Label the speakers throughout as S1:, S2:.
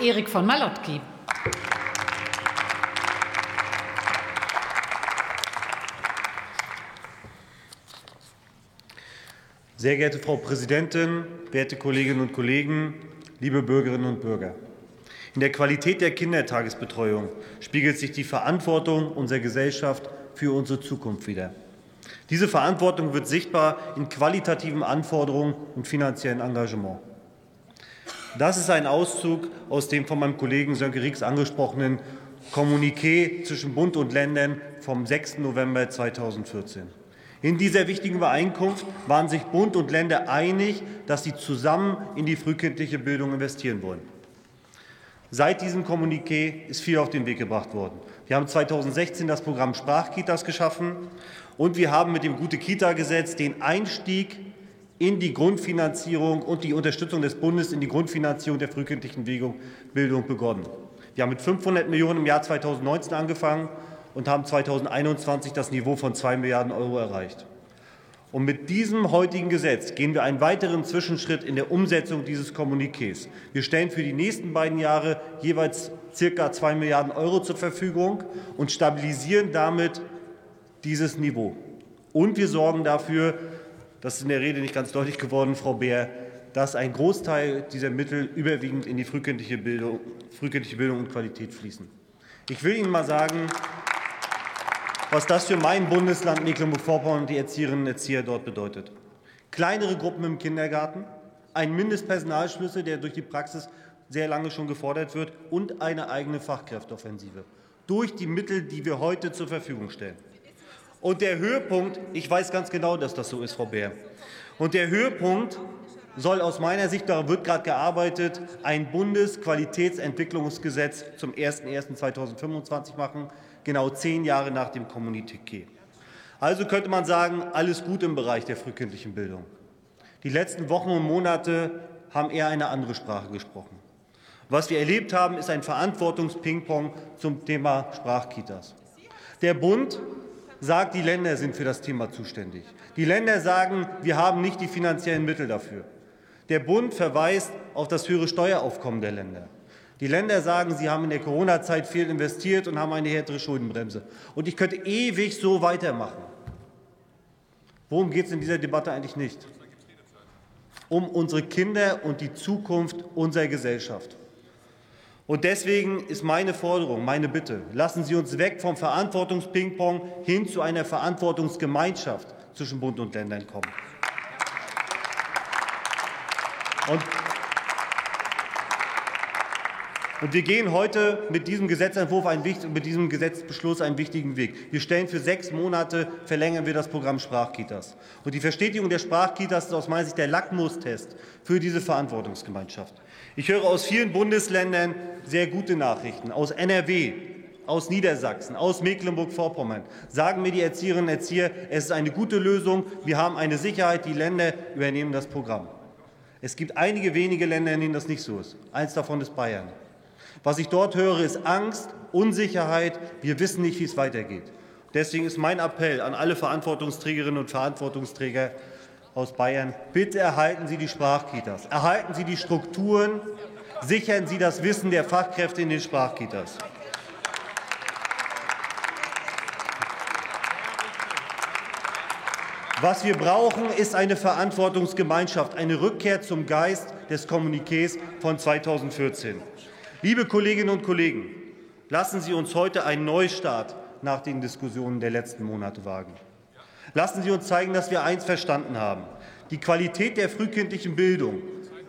S1: Erik von Malotki.
S2: Sehr geehrte Frau Präsidentin, werte Kolleginnen und Kollegen, liebe Bürgerinnen und Bürger! In der Qualität der Kindertagesbetreuung spiegelt sich die Verantwortung unserer Gesellschaft für unsere Zukunft wider. Diese Verantwortung wird sichtbar in qualitativen Anforderungen und finanziellen Engagement. Das ist ein Auszug aus dem von meinem Kollegen Sönke Riegs angesprochenen Kommuniqué zwischen Bund und Ländern vom 6. November 2014. In dieser wichtigen Übereinkunft waren sich Bund und Länder einig, dass sie zusammen in die frühkindliche Bildung investieren wollen. Seit diesem Kommuniqué ist viel auf den Weg gebracht worden. Wir haben 2016 das Programm Sprachkitas geschaffen und wir haben mit dem Gute-Kita-Gesetz den Einstieg in die Grundfinanzierung und die Unterstützung des Bundes in die Grundfinanzierung der frühkindlichen Bildung begonnen. Wir haben mit 500 Millionen im Jahr 2019 angefangen und haben 2021 das Niveau von 2 Milliarden Euro erreicht. Und mit diesem heutigen Gesetz gehen wir einen weiteren Zwischenschritt in der Umsetzung dieses Kommuniqués. Wir stellen für die nächsten beiden Jahre jeweils circa 2 Milliarden Euro zur Verfügung und stabilisieren damit dieses Niveau. Und wir sorgen dafür, das ist in der Rede nicht ganz deutlich geworden, Frau Beer, dass ein Großteil dieser Mittel überwiegend in die frühkindliche Bildung, frühkindliche Bildung und Qualität fließen. Ich will Ihnen mal sagen, was das für mein Bundesland Mecklenburg-Vorpommern und die Erzieherinnen und Erzieher dort bedeutet. Kleinere Gruppen im Kindergarten, ein Mindestpersonalschlüssel, der durch die Praxis sehr lange schon gefordert wird, und eine eigene Fachkräfteoffensive durch die Mittel, die wir heute zur Verfügung stellen. Und der Höhepunkt, ich weiß ganz genau, dass das so ist, Frau Beer, und der Höhepunkt soll aus meiner Sicht, daran wird gerade gearbeitet, ein Bundesqualitätsentwicklungsgesetz zum 01.01.2025 machen, genau zehn Jahre nach dem Kommuniqué. Also könnte man sagen, alles gut im Bereich der frühkindlichen Bildung. Die letzten Wochen und Monate haben eher eine andere Sprache gesprochen. Was wir erlebt haben, ist ein Verantwortungspingpong zum Thema Sprachkitas. Der Bund sagt, die Länder sind für das Thema zuständig. Die Länder sagen, wir haben nicht die finanziellen Mittel dafür. Der Bund verweist auf das höhere Steueraufkommen der Länder. Die Länder sagen, sie haben in der Corona-Zeit viel investiert und haben eine härtere Schuldenbremse. Und ich könnte ewig so weitermachen. Worum geht es in dieser Debatte eigentlich nicht? Um unsere Kinder und die Zukunft unserer Gesellschaft. Und deswegen ist meine Forderung, meine Bitte, lassen Sie uns weg vom Verantwortungspingpong hin zu einer Verantwortungsgemeinschaft zwischen Bund und Ländern kommen. Und und wir gehen heute mit diesem Gesetzentwurf, einen, mit diesem Gesetzbeschluss einen wichtigen Weg. Wir stellen für sechs Monate, verlängern wir das Programm Sprachkitas. Und die Verstetigung der Sprachkitas ist aus meiner Sicht der Lackmustest für diese Verantwortungsgemeinschaft. Ich höre aus vielen Bundesländern sehr gute Nachrichten. Aus NRW, aus Niedersachsen, aus Mecklenburg-Vorpommern sagen mir die Erzieherinnen und Erzieher, es ist eine gute Lösung, wir haben eine Sicherheit, die Länder übernehmen das Programm. Es gibt einige wenige Länder, in denen das nicht so ist. Eins davon ist Bayern. Was ich dort höre, ist Angst, Unsicherheit. Wir wissen nicht, wie es weitergeht. Deswegen ist mein Appell an alle Verantwortungsträgerinnen und Verantwortungsträger aus Bayern, bitte erhalten Sie die Sprachkitas, erhalten Sie die Strukturen, sichern Sie das Wissen der Fachkräfte in den Sprachkitas. Was wir brauchen, ist eine Verantwortungsgemeinschaft, eine Rückkehr zum Geist des Kommuniqués von 2014. Liebe Kolleginnen und Kollegen, lassen Sie uns heute einen Neustart nach den Diskussionen der letzten Monate wagen. Lassen Sie uns zeigen, dass wir eins verstanden haben. Die Qualität der frühkindlichen Bildung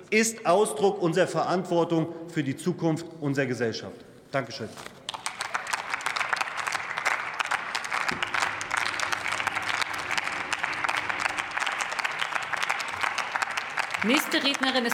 S2: ist Ausdruck unserer Verantwortung für die Zukunft unserer Gesellschaft. Dankeschön.
S1: Nächste Rednerin ist